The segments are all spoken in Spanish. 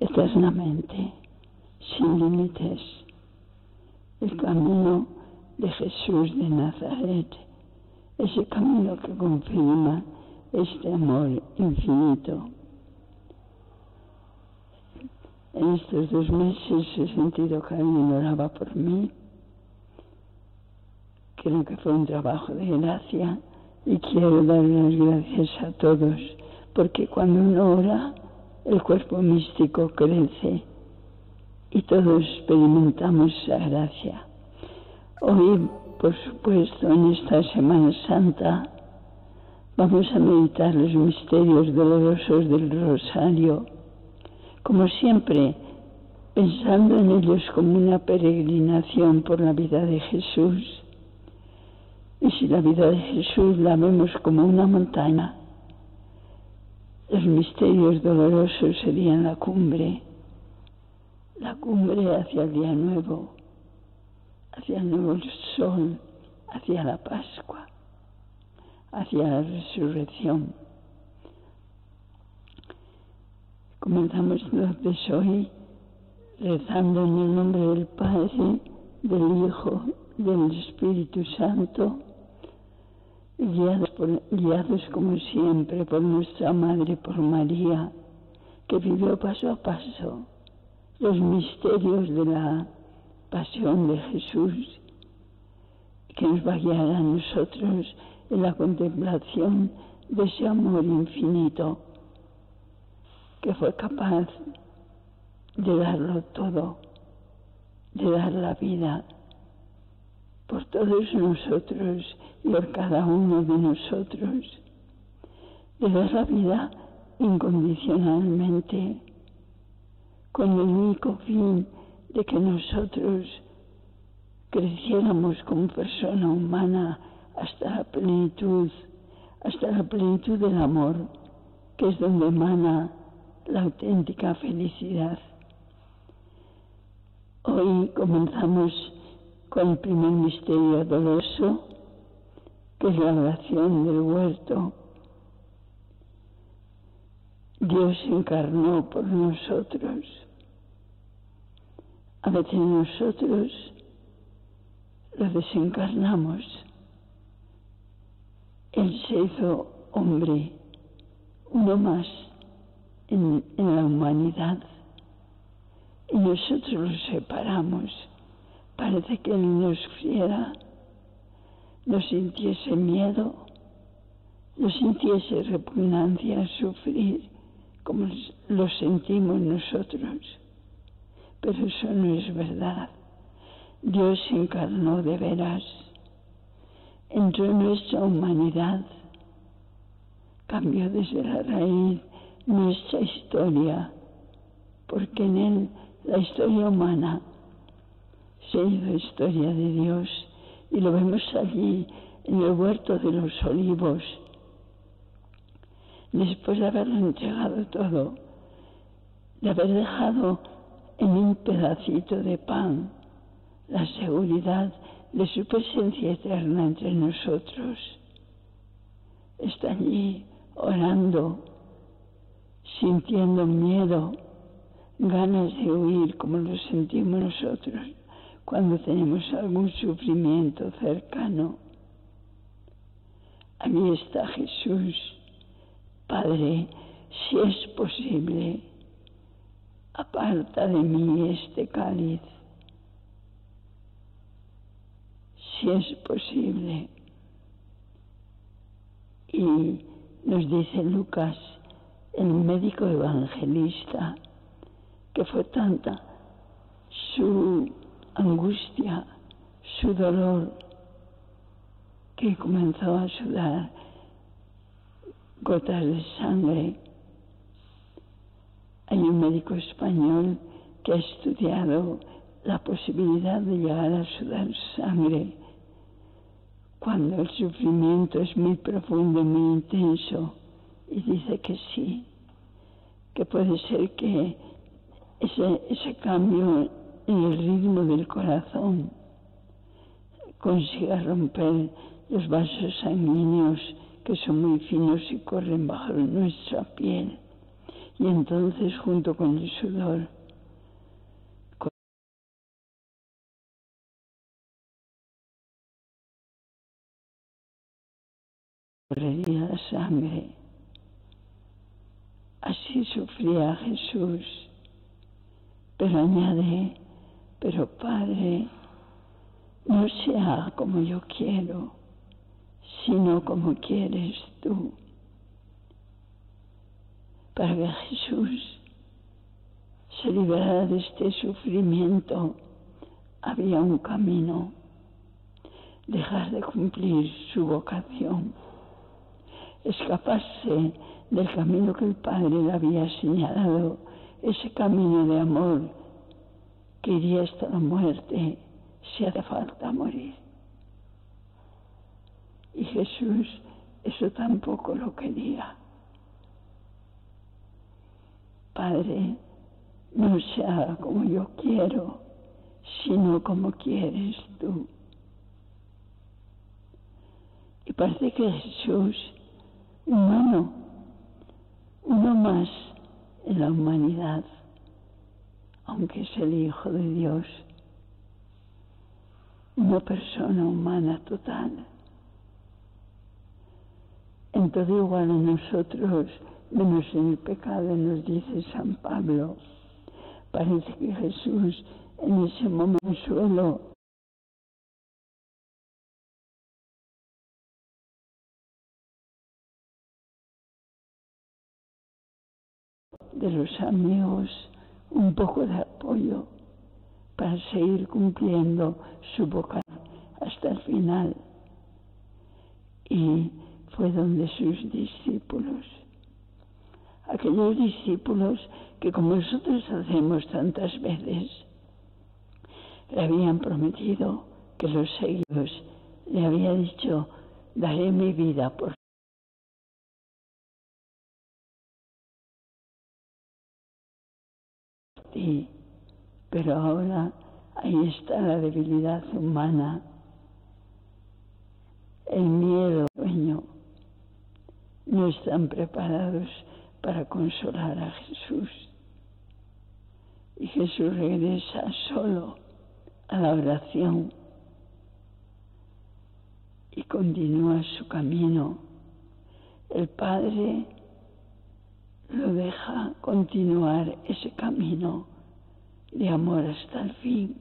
eternamente, sin límites. El camino de Jesús de Nazaret, ese camino que confirma este amor infinito. En estos dos meses he sentido que alguien oraba por mí. Creo que fue un trabajo de gracia y quiero dar las gracias a todos, porque cuando uno ora, el cuerpo místico crece y todos experimentamos esa gracia. Hoy, por supuesto, en esta Semana Santa, vamos a meditar los misterios dolorosos del Rosario, como siempre, pensando en ellos como una peregrinación por la vida de Jesús. Y si la vida de Jesús la vemos como una montaña, los misterios dolorosos serían la cumbre, la cumbre hacia el día nuevo, hacia el nuevo sol, hacia la Pascua, hacia la resurrección. Comenzamos entonces hoy rezando en el nombre del Padre, del Hijo, del Espíritu Santo guiados, guiados como siempre por nuestra Madre, por María, que vivió paso a paso los misterios de la pasión de Jesús, que nos va a guiar a nosotros en la contemplación de ese amor infinito, que fue capaz de darlo todo, de dar la vida por todos nosotros y por cada uno de nosotros, de dar la vida incondicionalmente, con el único fin de que nosotros creciéramos como persona humana hasta la plenitud, hasta la plenitud del amor, que es donde emana la auténtica felicidad. Hoy comenzamos con el primer misterio doloroso, que es la oración del huerto. Dios encarnó por nosotros. A veces nosotros lo desencarnamos. Él se hizo hombre, uno más en, en la humanidad, y nosotros lo separamos Parece que Él nos fiera, no sintiese miedo, no sintiese repugnancia a sufrir como lo sentimos nosotros. Pero eso no es verdad. Dios se encarnó de veras, entró en nuestra humanidad, cambió desde la raíz nuestra historia, porque en Él la historia humana se la historia de Dios. Y lo vemos allí en el huerto de los olivos, después de haberlo entregado todo, de haber dejado en un pedacito de pan la seguridad de su presencia eterna entre nosotros. Está allí orando, sintiendo miedo, ganas de huir como lo sentimos nosotros cuando tenemos algún sufrimiento cercano. A mí está Jesús, Padre, si es posible, aparta de mí este cáliz. Si es posible. Y nos dice Lucas, el médico evangelista, que fue tanta su angustia, su dolor, que comenzó a sudar gotas de sangre. Hay un médico español que ha estudiado la posibilidad de llegar a sudar sangre cuando el sufrimiento es muy profundo, muy intenso, y dice que sí, que puede ser que ese, ese cambio en el ritmo del corazón consiga romper los vasos sanguíneos que son muy finos y corren bajo nuestra piel Y entonces junto con el sudor correría la sangre. Así sufría Jesús. Pero añade, pero Padre, no se haga como yo quiero, sino como quieres tú. Para que Jesús se liberara de este sufrimiento, había un camino, dejar de cumplir su vocación, escaparse del camino que el Padre le había señalado, ese camino de amor que iría la muerte si hace falta morir. Y Jesús eso tampoco lo quería. Padre, no se haga como yo quiero, sino como quieres tú. Y parece que Jesús, humano, uno más en la humanidad, aunque es el Hijo de Dios, una persona humana total. En todo igual a nosotros, menos en el pecado, nos dice San Pablo. Parece que Jesús en ese momento suelo de los amigos un poco de apoyo para seguir cumpliendo su vocación hasta el final. Y fue donde sus discípulos, aquellos discípulos que como nosotros hacemos tantas veces, le habían prometido que los seguidos le había dicho, daré mi vida por Pero ahora ahí está la debilidad humana, el miedo, sueño. No están preparados para consolar a Jesús. Y Jesús regresa solo a la oración y continúa su camino. El Padre lo deja continuar ese camino de amor hasta el fin.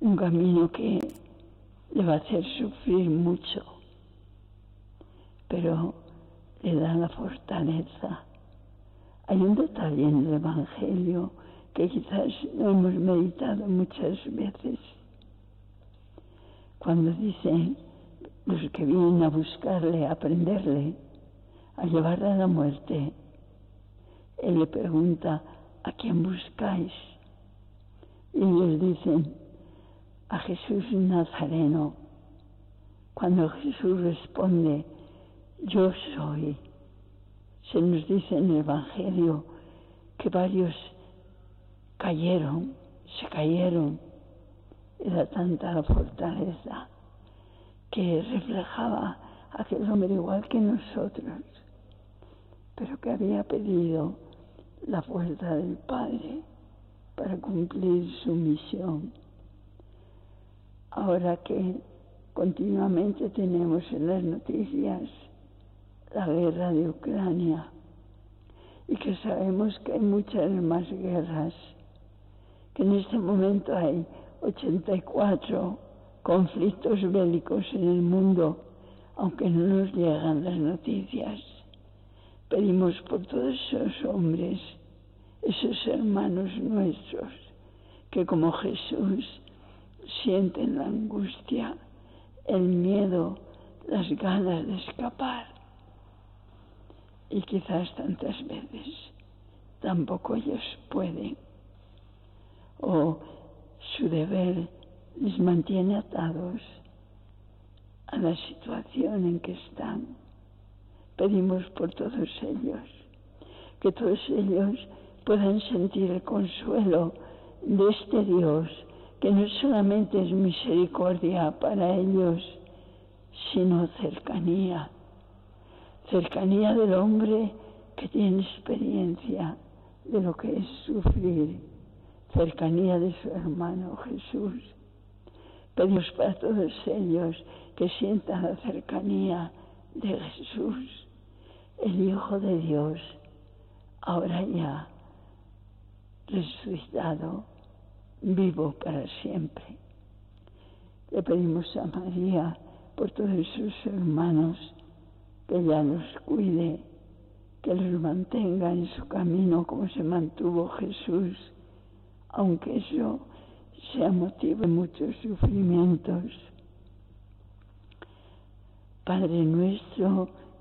Un camino que le va a hacer sufrir mucho, pero le da la fortaleza. Hay un detalle en el Evangelio que quizás no hemos meditado muchas veces. Cuando dicen los que vienen a buscarle, a aprenderle, a llevarle a la muerte, él le pregunta, ¿a quién buscáis? Y ellos dicen, a Jesús Nazareno. Cuando Jesús responde, yo soy, se nos dice en el Evangelio que varios cayeron, se cayeron. Era tanta la fortaleza que reflejaba aquel hombre igual que nosotros, pero que había pedido la fuerza del Padre para cumplir su misión. Ahora que continuamente tenemos en las noticias la guerra de Ucrania y que sabemos que hay muchas más guerras, que en este momento hay 84 conflictos bélicos en el mundo, aunque no nos llegan las noticias. Pedimos por todos esos hombres, esos hermanos nuestros, que como Jesús sienten la angustia, el miedo, las ganas de escapar. Y quizás tantas veces tampoco ellos pueden. O su deber les mantiene atados a la situación en que están pedimos por todos ellos, que todos ellos puedan sentir el consuelo de este Dios, que no solamente es misericordia para ellos, sino cercanía, cercanía del hombre que tiene experiencia de lo que es sufrir, cercanía de su hermano Jesús. Pedimos para todos ellos que sientan la cercanía de Jesús, el Hijo de Dios, ahora ya resucitado, vivo para siempre. Le pedimos a María por todos sus hermanos que ella los cuide, que los mantenga en su camino como se mantuvo Jesús, aunque eso sea motivo de muchos sufrimientos. Padre nuestro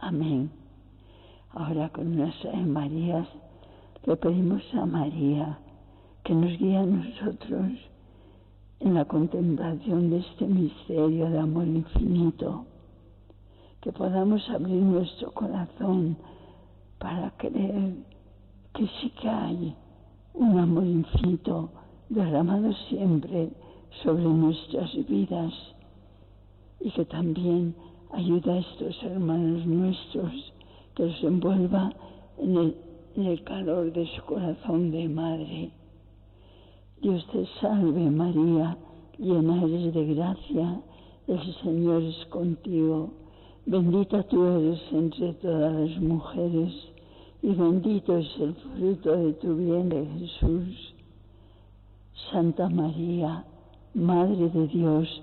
Amén. Ahora con nuestras Marías le pedimos a María que nos guíe a nosotros en la contemplación de este misterio de amor infinito, que podamos abrir nuestro corazón para creer que sí que hay un amor infinito derramado siempre sobre nuestras vidas y que también ayuda a estos hermanos nuestros que los envuelva en el, calor de su corazón de madre. Dios te salve María, llena eres de gracia, el Señor es contigo, bendita tú eres entre todas las mujeres y bendito es el fruto de tu vientre Jesús. Santa María, Madre de Dios,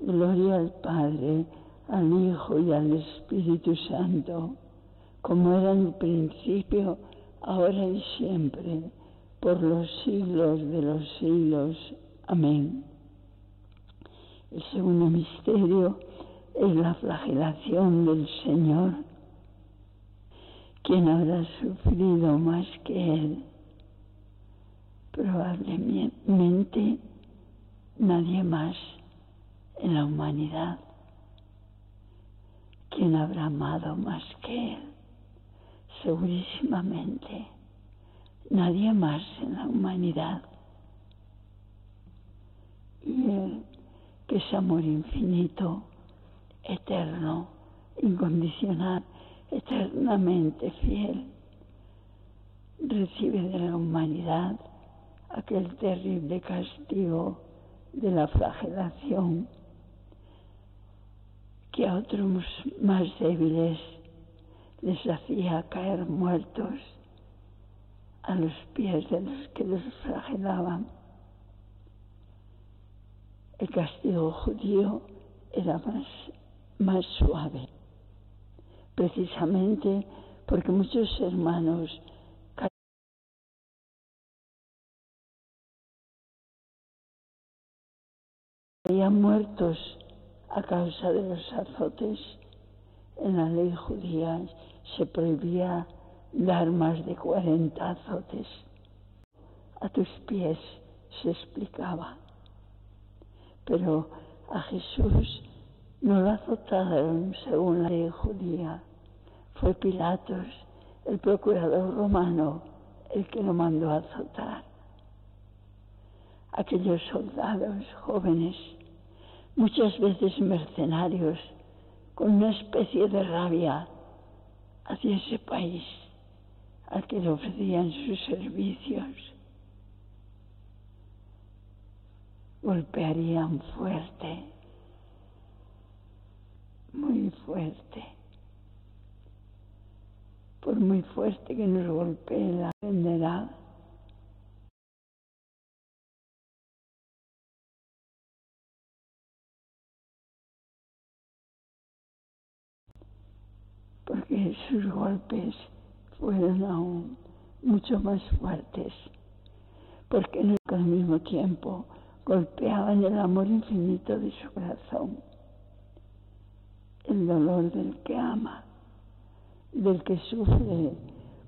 Gloria al Padre, al Hijo y al Espíritu Santo, como era en el principio, ahora y siempre, por los siglos de los siglos. Amén. El segundo misterio es la flagelación del Señor. ¿Quién habrá sufrido más que Él? Probablemente nadie más en la humanidad. ¿Quién habrá amado más que Él? Segurísimamente nadie más en la humanidad. Y Él, que es amor infinito, eterno, incondicional, eternamente fiel, recibe de la humanidad aquel terrible castigo de la flagelación que a otros más débiles les hacía caer muertos a los pies de los que los flagelaban. El castigo judío era más más suave, precisamente porque muchos hermanos caían muertos a causa de los azotes. En la ley judía se prohibía dar más de 40 azotes. A tus pies se explicaba. Pero a Jesús no lo azotaron según la ley judía. Fue Pilatos el procurador romano el que lo mandó a azotar. Aquellos soldados jóvenes, muchas veces mercenarios, con una especie de rabia hacia ese país al que le ofrecían sus servicios, golpearían fuerte, muy fuerte. Por muy fuerte que nos golpee la venderá. Porque sus golpes fueron aún mucho más fuertes, porque no al mismo tiempo golpeaban el amor infinito de su corazón, el dolor del que ama, del que sufre,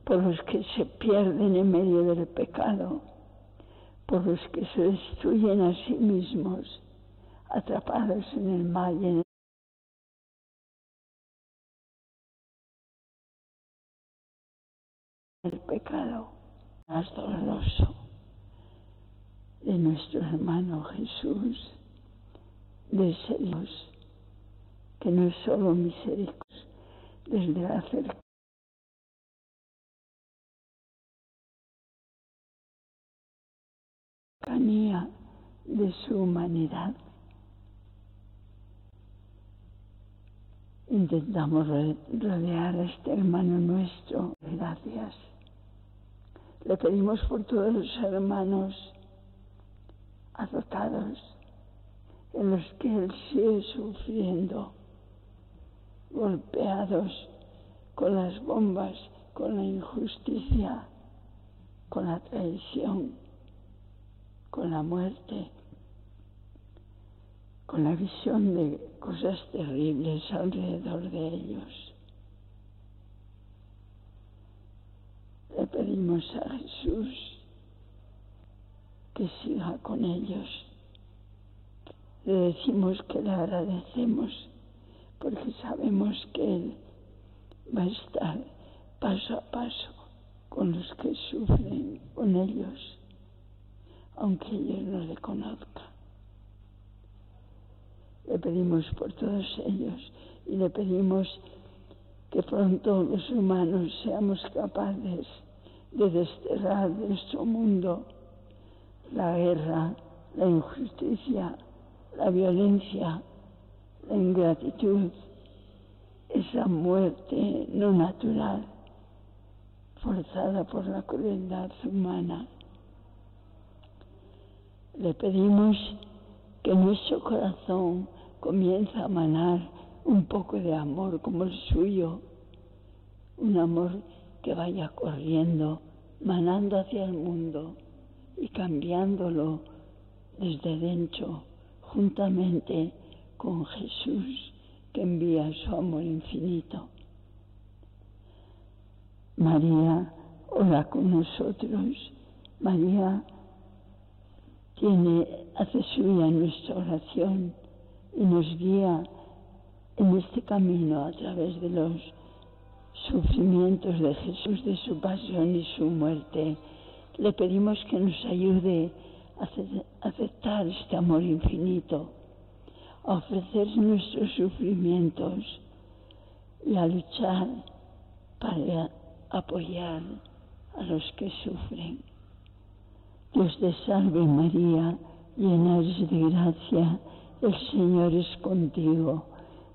por los que se pierden en medio del pecado, por los que se destruyen a sí mismos, atrapados en el mal y en más doloroso de nuestro hermano Jesús, de ese Dios que no es solo misericordia, desde la cercanía de su humanidad. Intentamos rodear a este hermano nuestro. Gracias. Le pedimos por todos los hermanos azotados en los que Él sigue sufriendo, golpeados con las bombas, con la injusticia, con la traición, con la muerte, con la visión de cosas terribles alrededor de ellos. Le pedimos a Jesús que siga con ellos. Le decimos que le agradecemos porque sabemos que Él va a estar paso a paso con los que sufren con ellos, aunque ellos no le conozcan. Le pedimos por todos ellos y le pedimos que pronto los humanos seamos capaces de desterrar de nuestro mundo la guerra, la injusticia, la violencia, la ingratitud, esa muerte no natural, forzada por la crueldad humana. Le pedimos que nuestro corazón comience a manar un poco de amor como el suyo, un amor que vaya corriendo, manando hacia el mundo y cambiándolo desde dentro, juntamente con Jesús que envía su amor infinito. María ora con nosotros. María tiene, hace suya nuestra oración y nos guía en este camino a través de los sufrimientos de Jesús, de su pasión y su muerte. Le pedimos que nos ayude a aceptar este amor infinito, a ofrecer nuestros sufrimientos y a luchar para apoyar a los que sufren. Dios te salve María, llena eres de gracia, el Señor es contigo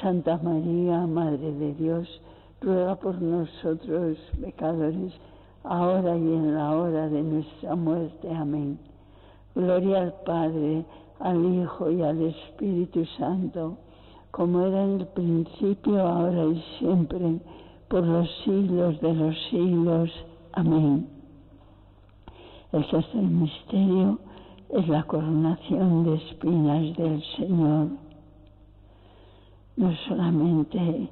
Santa María, Madre de Dios, ruega por nosotros pecadores, ahora y en la hora de nuestra muerte. Amén. Gloria al Padre, al Hijo y al Espíritu Santo, como era en el principio, ahora y siempre, por los siglos de los siglos. Amén. El tercer misterio es la coronación de espinas del Señor. No solamente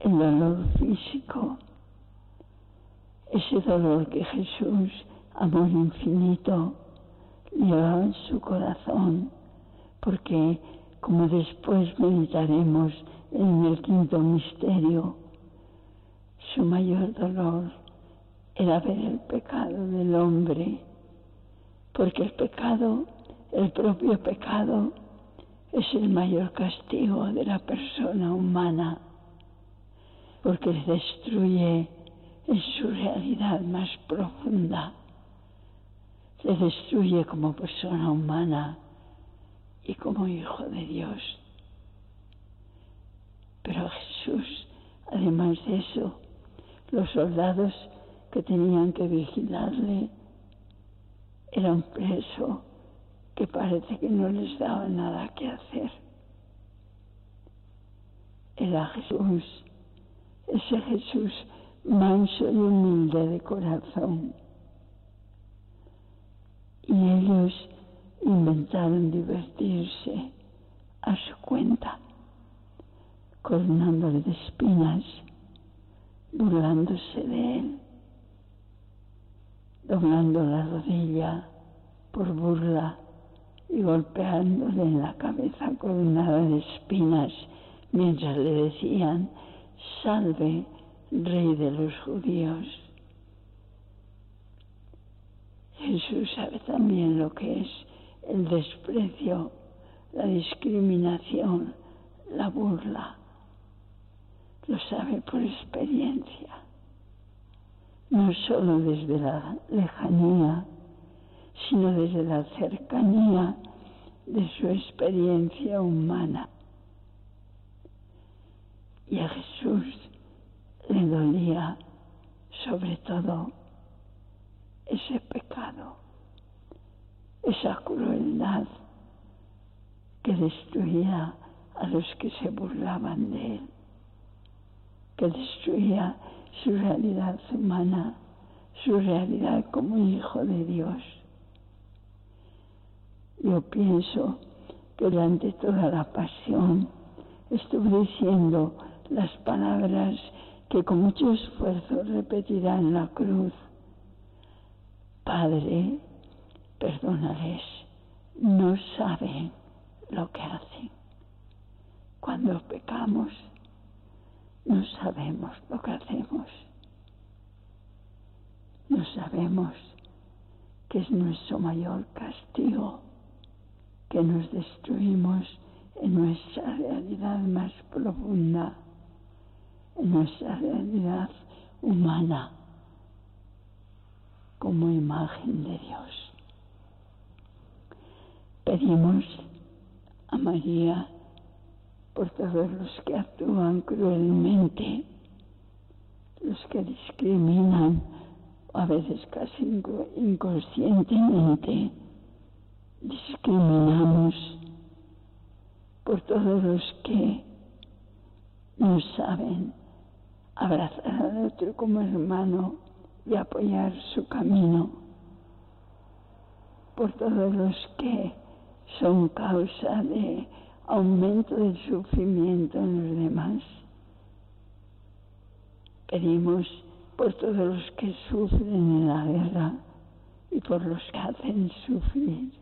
el dolor físico, ese dolor que Jesús, amor infinito, lleva en su corazón, porque como después meditaremos en el quinto misterio, su mayor dolor era ver el pecado del hombre porque el pecado, el propio pecado, es el mayor castigo de la persona humana, porque destruye en su realidad más profunda, le destruye como persona humana y como hijo de Dios. Pero Jesús, además de eso, los soldados que tenían que vigilarle, era un preso que parece que no les daba nada que hacer. Era Jesús, ese Jesús manso y humilde de corazón. Y ellos inventaron divertirse a su cuenta, coronándole de espinas, burlándose de él doblando la rodilla por burla y golpeándole en la cabeza coronada de espinas mientras le decían, salve, rey de los judíos. Jesús sabe también lo que es el desprecio, la discriminación, la burla. Lo sabe por experiencia no solo desde la lejanía, sino desde la cercanía de su experiencia humana. Y a Jesús le dolía sobre todo ese pecado, esa crueldad que destruía a los que se burlaban de él, que destruía su realidad humana, su realidad como hijo de Dios. Yo pienso que durante toda la pasión estuve diciendo las palabras que con mucho esfuerzo repetirá en la cruz. Padre, perdónales, no saben lo que hacen. Cuando pecamos, no sabemos lo que hacemos. No sabemos que es nuestro mayor castigo, que nos destruimos en nuestra realidad más profunda, en nuestra realidad humana, como imagen de Dios. Pedimos a María por todos los que actúan cruelmente, los que discriminan, a veces casi inconscientemente, discriminamos por todos los que no saben abrazar al otro como hermano y apoyar su camino, por todos los que son causa de aumento del sufrimiento en los demás. Pedimos por todos los que sufren en la guerra y por los que hacen sufrir.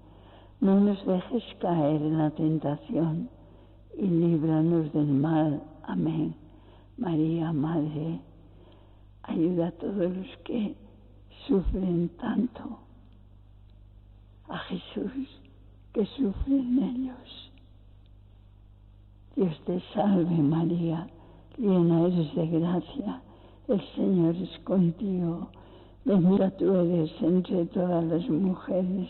No nos dejes caer en la tentación y líbranos del mal. Amén. María, Madre, ayuda a todos los que sufren tanto. A Jesús que sufren ellos. Dios te salve María, llena eres de gracia, el Señor es contigo. Bendita tú eres entre todas las mujeres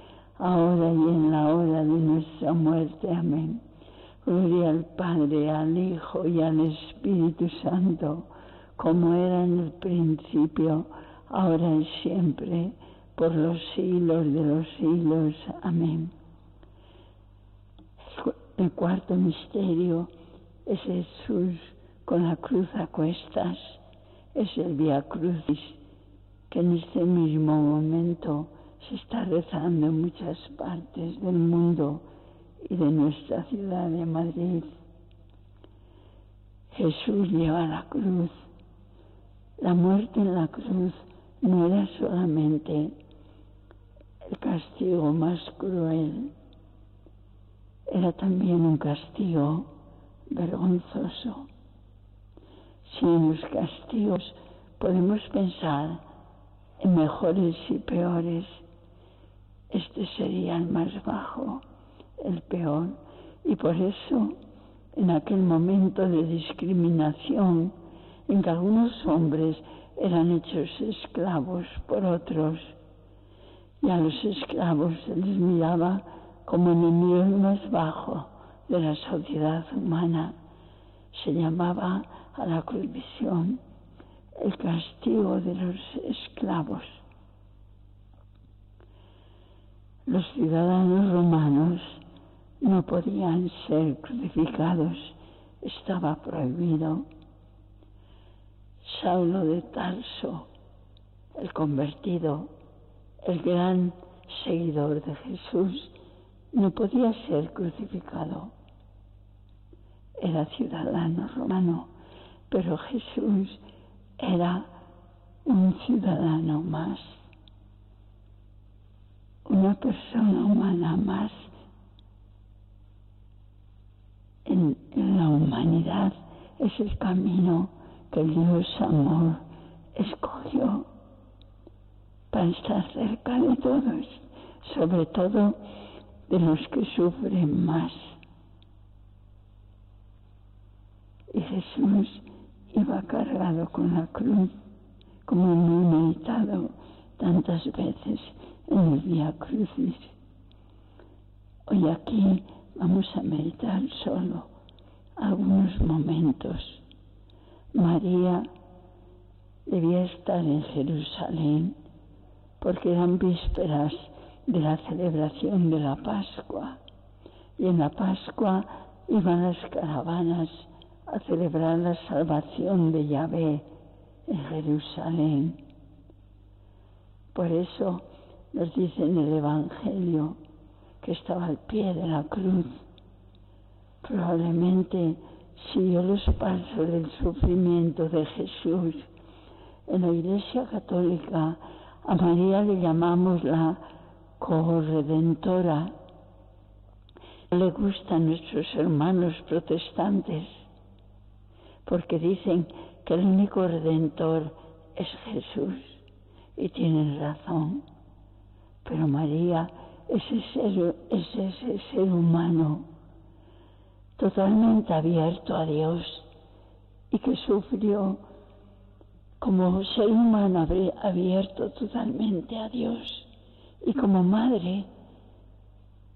ahora y en la hora de nuestra muerte. Amén. Gloria al Padre, al Hijo y al Espíritu Santo, como era en el principio, ahora y siempre, por los siglos de los siglos. Amén. El cuarto misterio es Jesús con la cruz a cuestas, es el Via Crucis que en este mismo momento se está rezando en muchas partes del mundo y de nuestra ciudad de Madrid. Jesús lleva la cruz. La muerte en la cruz no era solamente el castigo más cruel, era también un castigo vergonzoso. Si en los castigos podemos pensar en mejores y peores, este sería el más bajo el peor. Y por eso, en aquel momento de discriminación, en que algunos hombres eran hechos esclavos por otros, y a los esclavos se les miraba como enemigos más bajo de la sociedad humana, se llamaba a la crucifixión el castigo de los esclavos. Los ciudadanos romanos no podían ser crucificados, estaba prohibido. Saulo de Tarso, el convertido, el gran seguidor de Jesús, no podía ser crucificado. Era ciudadano romano, pero Jesús era un ciudadano más, una persona humana más en, la humanidad es el camino que Dios amor escogió para estar cerca de todos, sobre todo de los que sufren más. Y Jesús iba cargado con la cruz, como hemos meditado tantas veces en el día crucis. Hoy aquí Vamos a meditar solo algunos momentos. María debía estar en Jerusalén porque eran vísperas de la celebración de la Pascua. Y en la Pascua iban las caravanas a celebrar la salvación de Yahvé en Jerusalén. Por eso nos dice en el Evangelio que estaba al pie de la cruz, probablemente siguió los pasos del sufrimiento de Jesús. En la Iglesia Católica a María le llamamos la corredentora. Le gustan nuestros hermanos protestantes porque dicen que el único redentor es Jesús y tienen razón. Pero María ese ser, ese ser humano totalmente abierto a Dios y que sufrió como ser humano abierto totalmente a Dios y como madre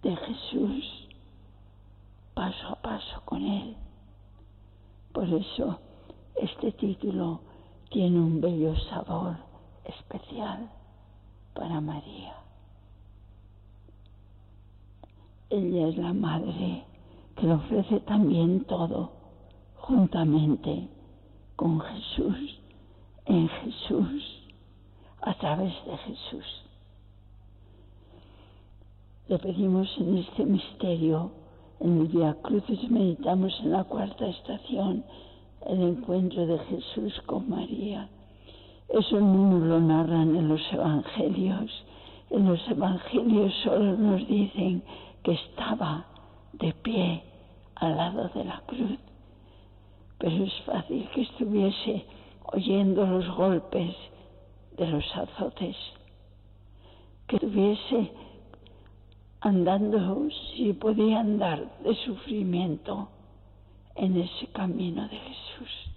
de Jesús paso a paso con Él. Por eso este título tiene un bello sabor especial para María. Ella es la madre que le ofrece también todo juntamente con Jesús, en Jesús, a través de Jesús. Le pedimos en este misterio, en el Via Crucis, meditamos en la cuarta estación, el encuentro de Jesús con María. Eso no lo narran en los evangelios. En los evangelios solo nos dicen que estaba de pie al lado de la cruz. Pero es fácil que estuviese oyendo los golpes de los azotes, que estuviese andando, si podía andar, de sufrimiento en ese camino de Jesús.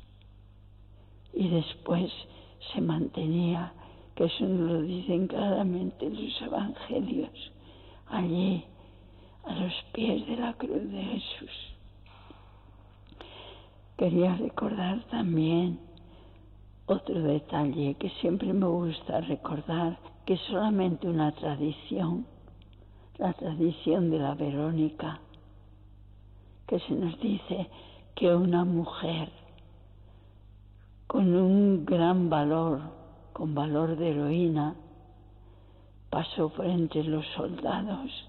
Y después se mantenía, que eso nos lo dicen claramente los evangelios, allí a los pies de la cruz de Jesús. Quería recordar también otro detalle que siempre me gusta recordar, que es solamente una tradición, la tradición de la Verónica, que se nos dice que una mujer con un gran valor, con valor de heroína, pasó por entre los soldados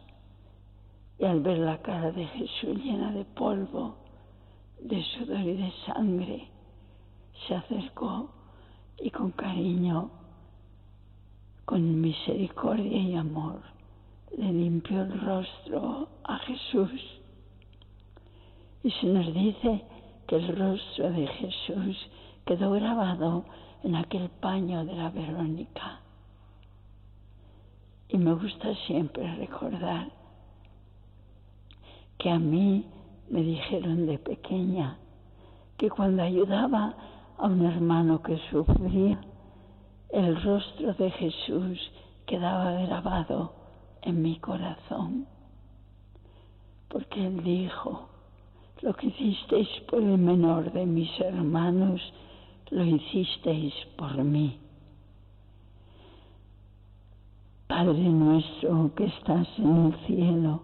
y al ver la cara de Jesús llena de polvo, de sudor y de sangre, se acercó y con cariño, con misericordia y amor, le limpió el rostro a Jesús. Y se nos dice que el rostro de Jesús quedó grabado en aquel paño de la Verónica. Y me gusta siempre recordar que a mí me dijeron de pequeña que cuando ayudaba a un hermano que sufría, el rostro de Jesús quedaba grabado en mi corazón, porque él dijo, lo que hicisteis por el menor de mis hermanos, lo hicisteis por mí. Padre nuestro que estás en el cielo,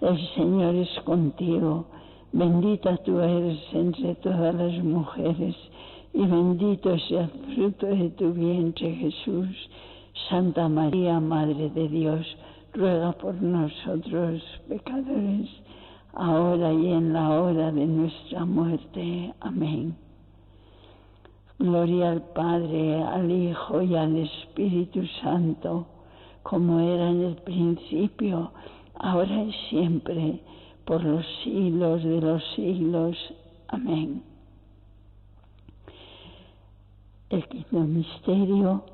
el Señor es contigo, bendita tú eres entre todas las mujeres, y bendito sea el fruto de tu vientre Jesús. Santa María, Madre de Dios, ruega por nosotros pecadores, ahora y en la hora de nuestra muerte. Amén. Gloria al Padre, al Hijo y al Espíritu Santo, como era en el principio, ahora y siempre, por los siglos de los siglos. Amén. El quinto misterio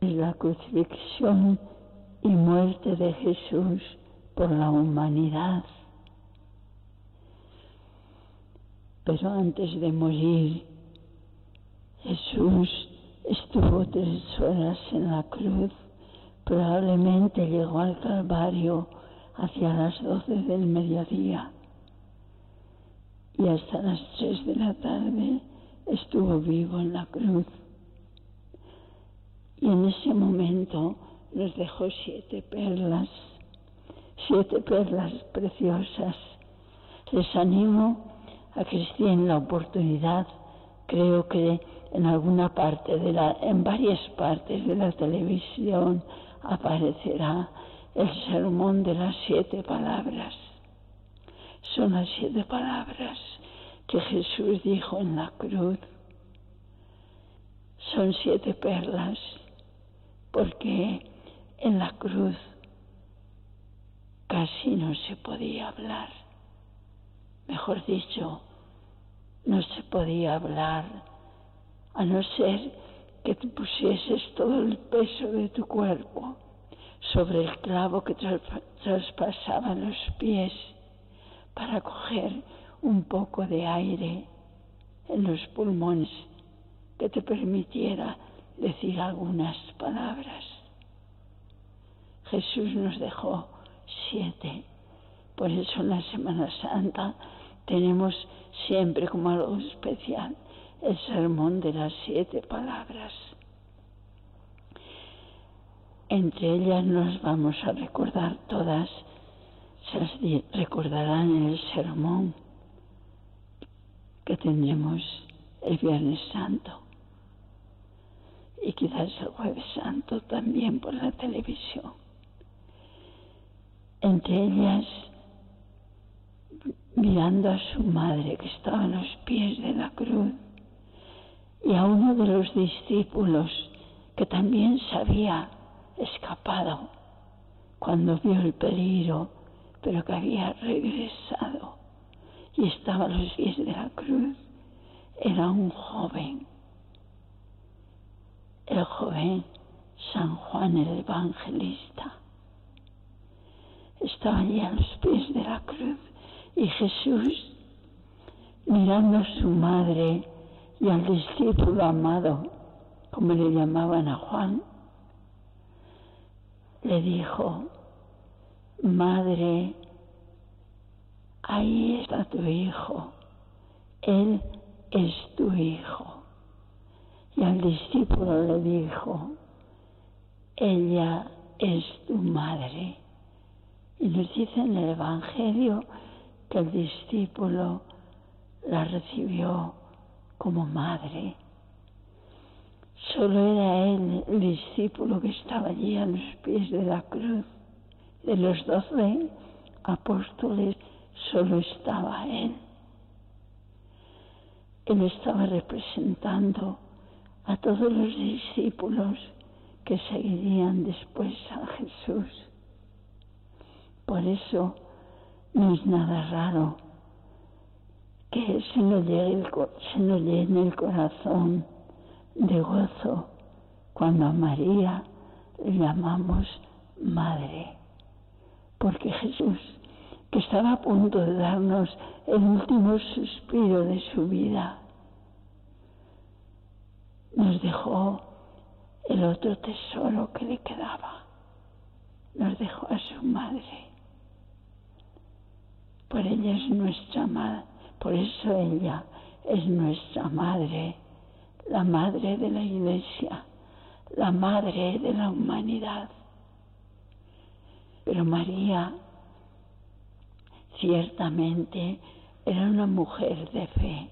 es la crucifixión y muerte de Jesús por la humanidad. Pero antes de morir, Jesús estuvo tres horas en la cruz. Probablemente llegó al Calvario hacia las doce del mediodía y hasta las tres de la tarde estuvo vivo en la cruz. Y en ese momento nos dejó siete perlas, siete perlas preciosas. Les animo a que en la oportunidad, creo que en alguna parte de la, en varias partes de la televisión aparecerá el sermón de las siete palabras. Son las siete palabras que Jesús dijo en la cruz. Son siete perlas porque en la cruz casi no se podía hablar. Mejor dicho, no se podía hablar a no ser que tú pusieses todo el peso de tu cuerpo sobre el clavo que traspasaba los pies para coger un poco de aire en los pulmones que te permitiera decir algunas palabras. Jesús nos dejó siete. Por eso en la Semana Santa tenemos siempre como algo especial el sermón de las siete palabras. Entre ellas nos vamos a recordar todas, se las recordarán en el sermón que tendremos el Viernes Santo y quizás el Jueves Santo también por la televisión. Entre ellas, mirando a su madre que estaba a los pies de la cruz y a uno de los discípulos que también se había escapado cuando vio el peligro, pero que había regresado y estaba a los pies de la cruz, era un joven, el joven San Juan el Evangelista. Estaba allí a los pies de la cruz y Jesús, mirando a su madre y al discípulo amado, como le llamaban a Juan, le dijo, Madre, ahí está tu hijo, él es tu hijo. Y al discípulo le dijo, ella es tu madre. Y nos dice en el Evangelio que el discípulo la recibió como madre. Solo era él el discípulo que estaba allí a los pies de la cruz. De los doce apóstoles solo estaba él. Él estaba representando a todos los discípulos que seguirían después a Jesús. Por eso no es nada raro que se nos, llene el corazón de gozo cuando a María le llamamos Madre, porque Jesús, que estaba a punto de darnos el último suspiro de su vida, nos dejó el otro tesoro que le quedaba, nos dejó a su madre. Por ella es nuestra madre, por eso ella es nuestra madre la madre de la iglesia, la madre de la humanidad. Pero María ciertamente era una mujer de fe,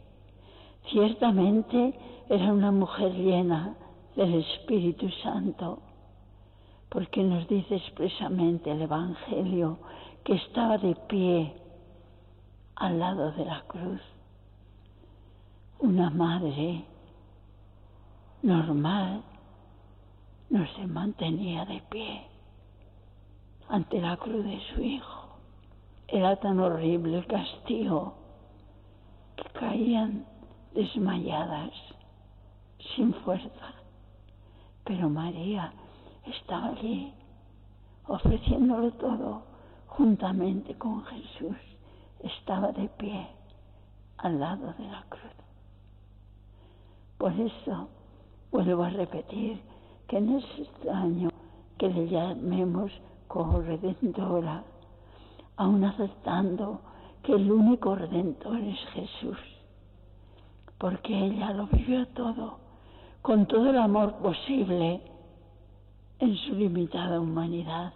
ciertamente era una mujer llena del Espíritu Santo, porque nos dice expresamente el Evangelio que estaba de pie al lado de la cruz, una madre normal no se mantenía de pie ante la cruz de su hijo. Era tan horrible el castigo que caían desmayadas sin fuerza. Pero María estaba allí ofreciéndolo todo juntamente con Jesús. Estaba de pie al lado de la cruz. Por eso vuelvo a repetir que no es extraño que le llamemos corredentora, aun aceptando que el único redentor es Jesús, porque ella lo vivió todo, con todo el amor posible en su limitada humanidad,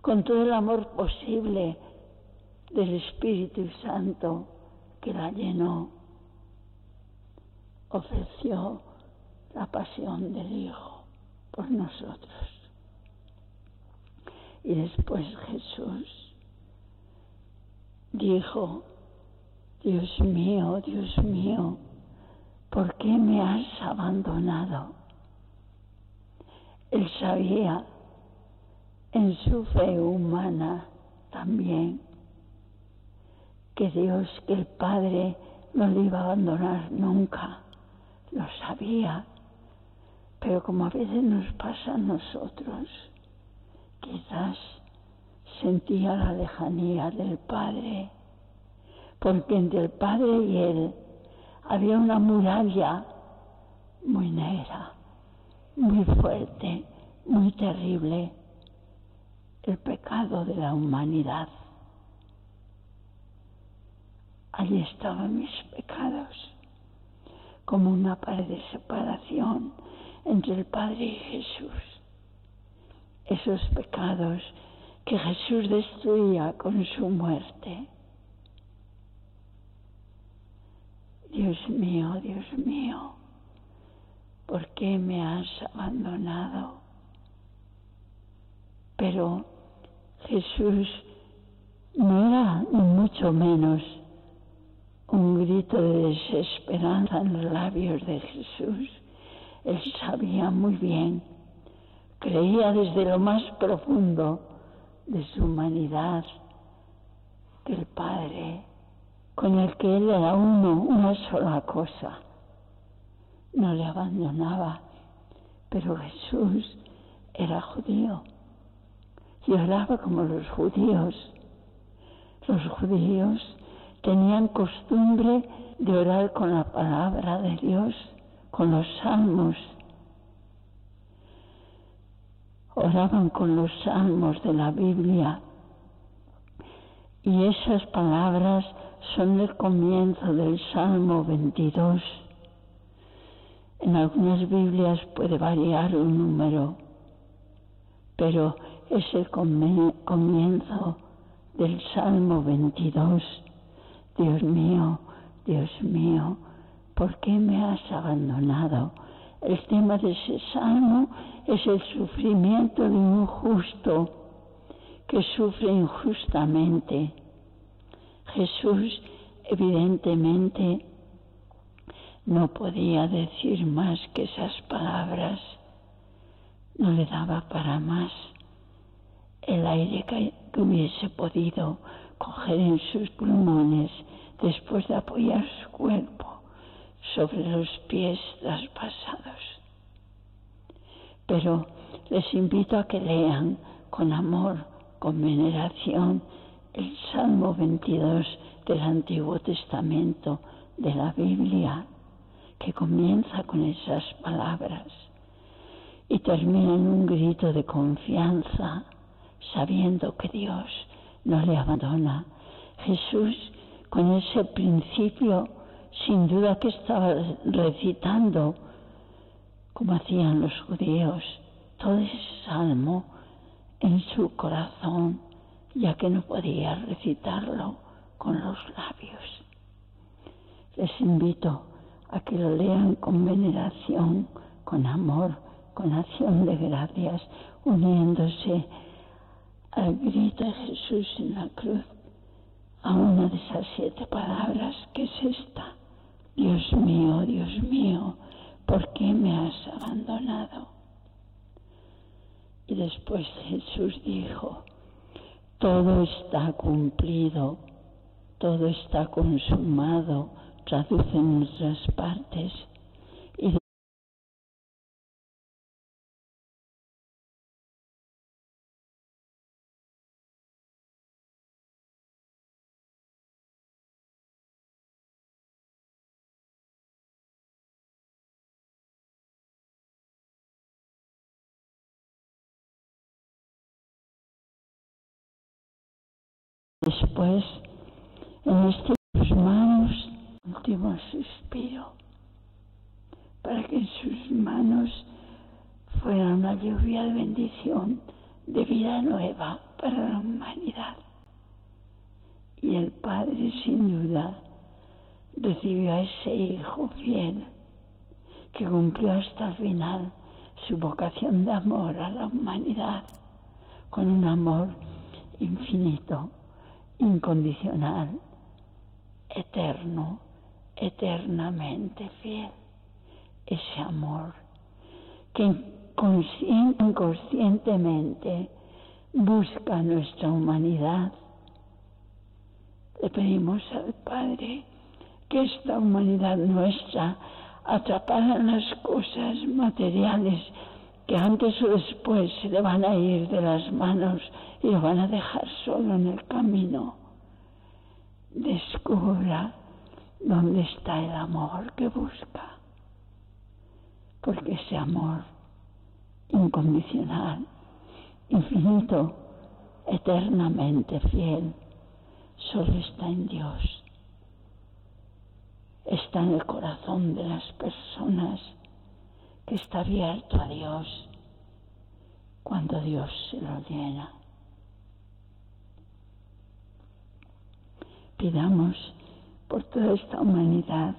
con todo el amor posible del Espíritu Santo que la llenó, ofreció la pasión del Hijo por nosotros. Y después Jesús dijo, Dios mío, Dios mío, ¿por qué me has abandonado? Él sabía en su fe humana también que Dios, que el Padre no le iba a abandonar nunca, lo sabía, pero como a veces nos pasa a nosotros, quizás sentía la lejanía del Padre, porque entre el Padre y él había una muralla muy negra, muy fuerte, muy terrible, el pecado de la humanidad. Allí estaban mis pecados, como una pared de separación entre el Padre y Jesús. Esos pecados que Jesús destruía con su muerte. Dios mío, Dios mío, ¿por qué me has abandonado? Pero Jesús no era ni mucho menos un grito de desesperanza en los labios de Jesús. Él sabía muy bien, creía desde lo más profundo de su humanidad que el Padre, con el que Él era uno, una sola cosa, no le abandonaba. Pero Jesús era judío y oraba como los judíos. Los judíos tenían costumbre de orar con la palabra de Dios, con los salmos. Oraban con los salmos de la Biblia. Y esas palabras son el comienzo del Salmo 22. En algunas Biblias puede variar un número, pero es el comienzo del Salmo 22. Dios mío, Dios mío, ¿por qué me has abandonado? El tema de ese salmo es el sufrimiento de un justo que sufre injustamente. Jesús evidentemente no podía decir más que esas palabras, no le daba para más el aire que, hubiese podido coger en sus pulmones después de apoyar su cuerpo sobre los pies traspasados. Pero les invito a que lean con amor, con veneración, el Salmo 22 del Antiguo Testamento de la Biblia, que comienza con esas palabras y termina en un grito de confianza sabiendo que Dios no le abandona. Jesús, con ese principio, sin duda que estaba recitando, como hacían los judíos, todo ese salmo en su corazón, ya que no podía recitarlo con los labios. Les invito a que lo lean con veneración, con amor, con acción de gracias, uniéndose al grito de Jesús en la cruz, a una de esas siete palabras que es esta, Dios mío, Dios mío, ¿por qué me has abandonado? Y después Jesús dijo, todo está cumplido, todo está consumado, traduce en nuestras partes, Después, en estas manos, último suspiro, para que en sus manos fuera una lluvia de bendición, de vida nueva para la humanidad. Y el Padre, sin duda, recibió a ese Hijo fiel que cumplió hasta el final su vocación de amor a la humanidad con un amor infinito, incondicional, eterno, eternamente fiel. Ese amor que inconscientemente busca nuestra humanidad. Le pedimos al Padre que esta humanidad nuestra, atrapada en las cosas materiales, que antes o después se le van a ir de las manos lo van a dejar solo en el camino, descubra dónde está el amor que busca. Porque ese amor incondicional, infinito, eternamente fiel, solo está en Dios está en el corazón de las personas, que está abierto a Dios cuando Dios se lo llena. Pidamos por toda esta humanidad,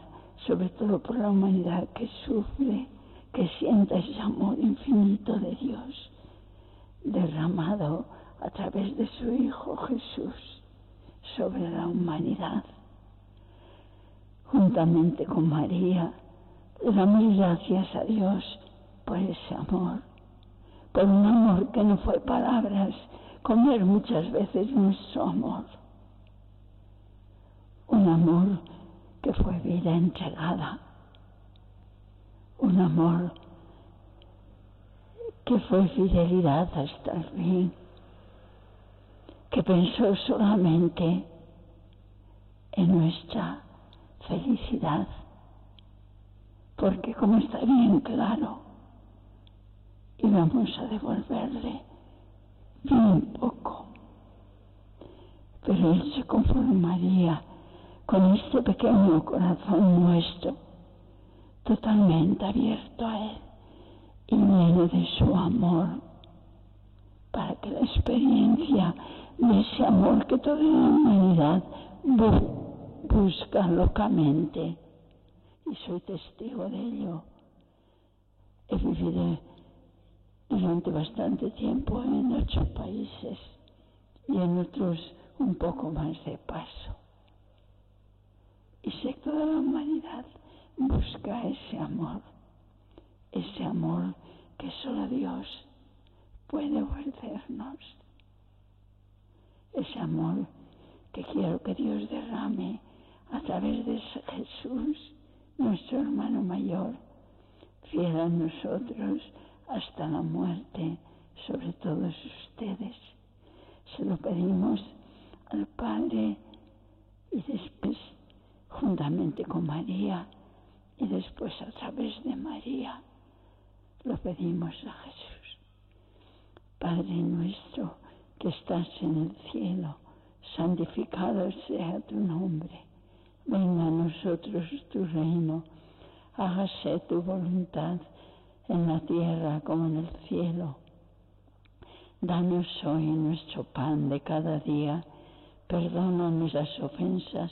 sobre todo por la humanidad que sufre, que sienta ese amor infinito de Dios derramado a través de su Hijo Jesús sobre la humanidad. Juntamente con María, le damos gracias a Dios por ese amor, por un amor que no fue palabras, comer muchas veces nuestro amor, un amor que fue vida entregada, un amor que fue fidelidad hasta el fin, que pensó solamente en nuestra felicidad, porque como está bien claro, íbamos a devolverle bien poco, pero Él se conformaría con este pequeño corazón nuestro, totalmente abierto a Él y lleno de su amor, para que la experiencia de ese amor que toda la humanidad busca locamente y soy testigo de ello. He vivido durante bastante tiempo en ocho países y en otros un poco más de paso. Y sé que toda la humanidad busca ese amor, ese amor que solo Dios puede ofrecernos, ese amor que quiero que Dios derrame a través de Jesús, nuestro hermano mayor, fiel a nosotros hasta la muerte, sobre todos ustedes. Se lo pedimos al Padre y después, juntamente con María, y después a través de María, lo pedimos a Jesús. Padre nuestro que estás en el cielo, santificado sea tu nombre Venga a nosotros tu reino, hágase tu voluntad en la tierra como en el cielo. Danos hoy nuestro pan de cada día, perdona nuestras ofensas,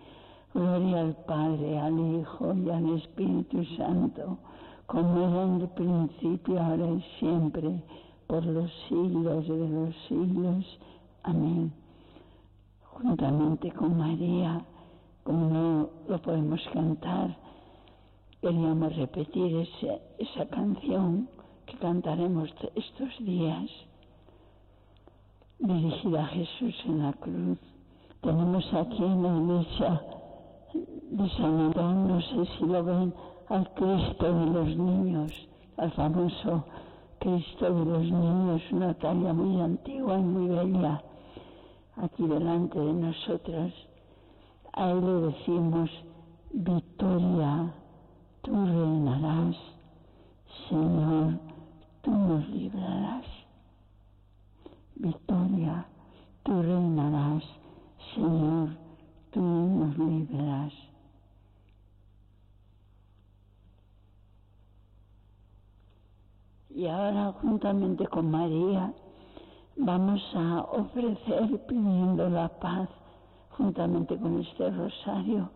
Gloria al Padre, al Hijo y al Espíritu Santo, como era en el principio, ahora y siempre, por los siglos de los siglos. Amén. Juntamente con María, como no lo podemos cantar, queríamos repetir esa canción que cantaremos estos días, dirigida a Jesús en la cruz. Tenemos aquí en la iglesia de San Antón, no sé si lo ven, al Cristo de los niños, al famoso Cristo de los niños, una talla muy antigua y muy bella, aquí delante de nosotros. A él le decimos, Victoria, tú reinarás, Señor, tú nos librarás. Victoria, tú reinarás, Señor, tú nos librarás. Y ahora, juntamente con María, vamos a ofrecer pidiendo la paz, juntamente con este rosario,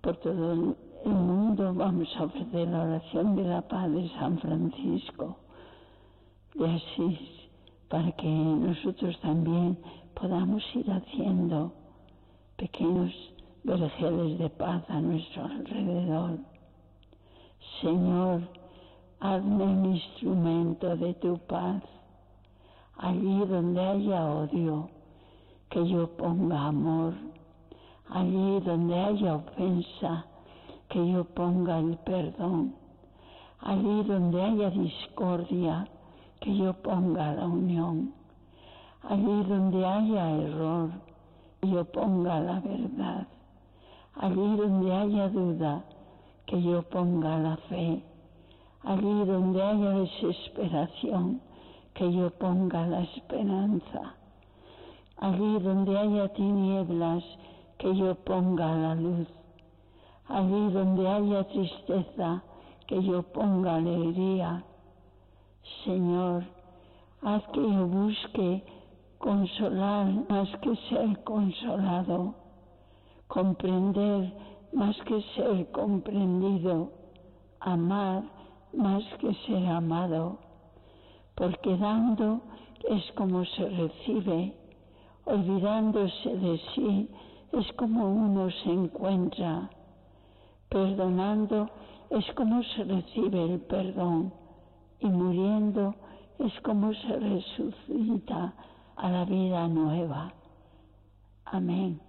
por todo el mundo, vamos a ofrecer la oración de la paz de San Francisco de Asís, para que nosotros también podamos ir haciendo pequeños vergeles de paz a nuestro alrededor. Señor, hazme un instrumento de tu paz. Allí donde haya odio, que yo ponga amor. Allí donde haya ofensa, que yo ponga el perdón. Allí donde haya discordia, que yo ponga la unión. Allí donde haya error, que yo ponga la verdad. Allí donde haya duda, que yo ponga la fe allí donde haya desesperación, que yo ponga la esperanza, allí donde haya tinieblas, que yo ponga la luz, allí donde haya tristeza, que yo ponga alegría. Señor, haz que yo busque consolar más que ser consolado, comprender más que ser comprendido, amar más que ser amado, porque dando es como se recibe, olvidándose de sí es como uno se encuentra, perdonando es como se recibe el perdón y muriendo es como se resucita a la vida nueva. Amén.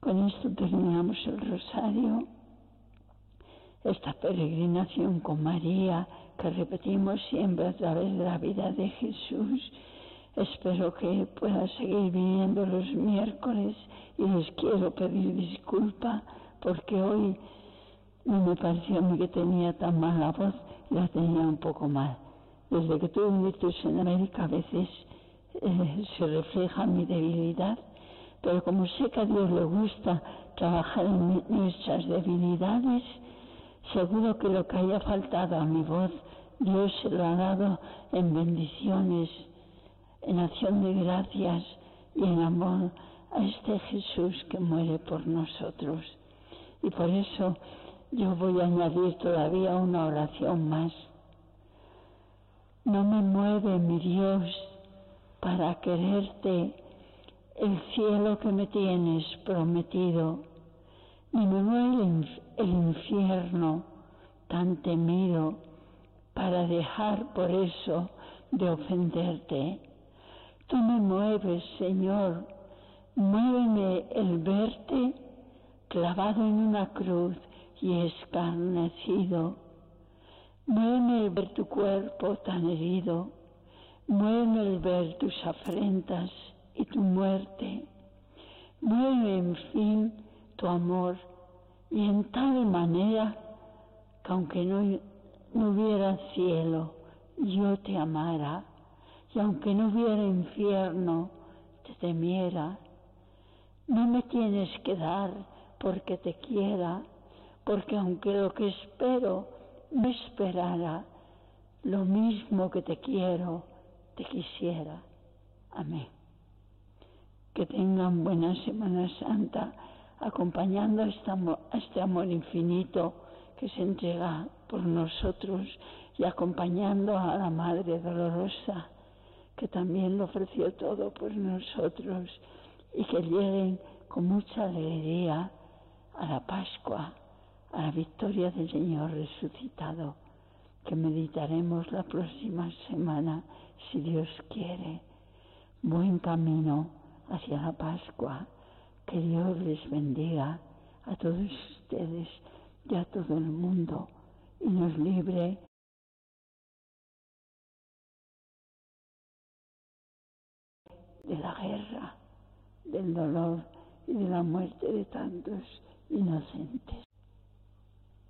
Con esto terminamos el rosario esta peregrinación con María que repetimos siempre a través de la vida de Jesús. Espero que pueda seguir viniendo los miércoles y les quiero pedir disculpa porque hoy no me pareció a mí que tenía tan mala voz, la tenía un poco mal. Desde que tuve un en América a veces eh, se refleja mi debilidad, pero como sé que a Dios le gusta trabajar en nuestras debilidades, Seguro que lo que haya faltado a mi voz, Dios se lo ha dado en bendiciones, en acción de gracias y en amor a este Jesús que muere por nosotros. Y por eso yo voy a añadir todavía una oración más. No me mueve, mi Dios, para quererte el cielo que me tienes prometido ni me mueve el infierno tan temido para dejar por eso de ofenderte. Tú me mueves, Señor, muéveme el verte clavado en una cruz y escarnecido. Muéveme el ver tu cuerpo tan herido, muéveme el ver tus afrentas y tu muerte. Muéveme, en fin, tu amor y en tal manera que aunque no, no hubiera cielo, yo te amara, y aunque no hubiera infierno, te temiera. No me tienes que dar porque te quiera, porque aunque lo que espero no esperara, lo mismo que te quiero, te quisiera. Amén. Que tengan buena Semana Santa, acompañando a este amor infinito que se entrega por nosotros y acompañando a la Madre Dolorosa, que también lo ofreció todo por nosotros y que lleguen con mucha alegría a la Pascua, a la victoria del Señor resucitado, que meditaremos la próxima semana, si Dios quiere. Buen camino hacia la Pascua. Que Dios les bendiga a todos ustedes y a todo el mundo y nos libre de la guerra, del dolor y de la muerte de tantos inocentes.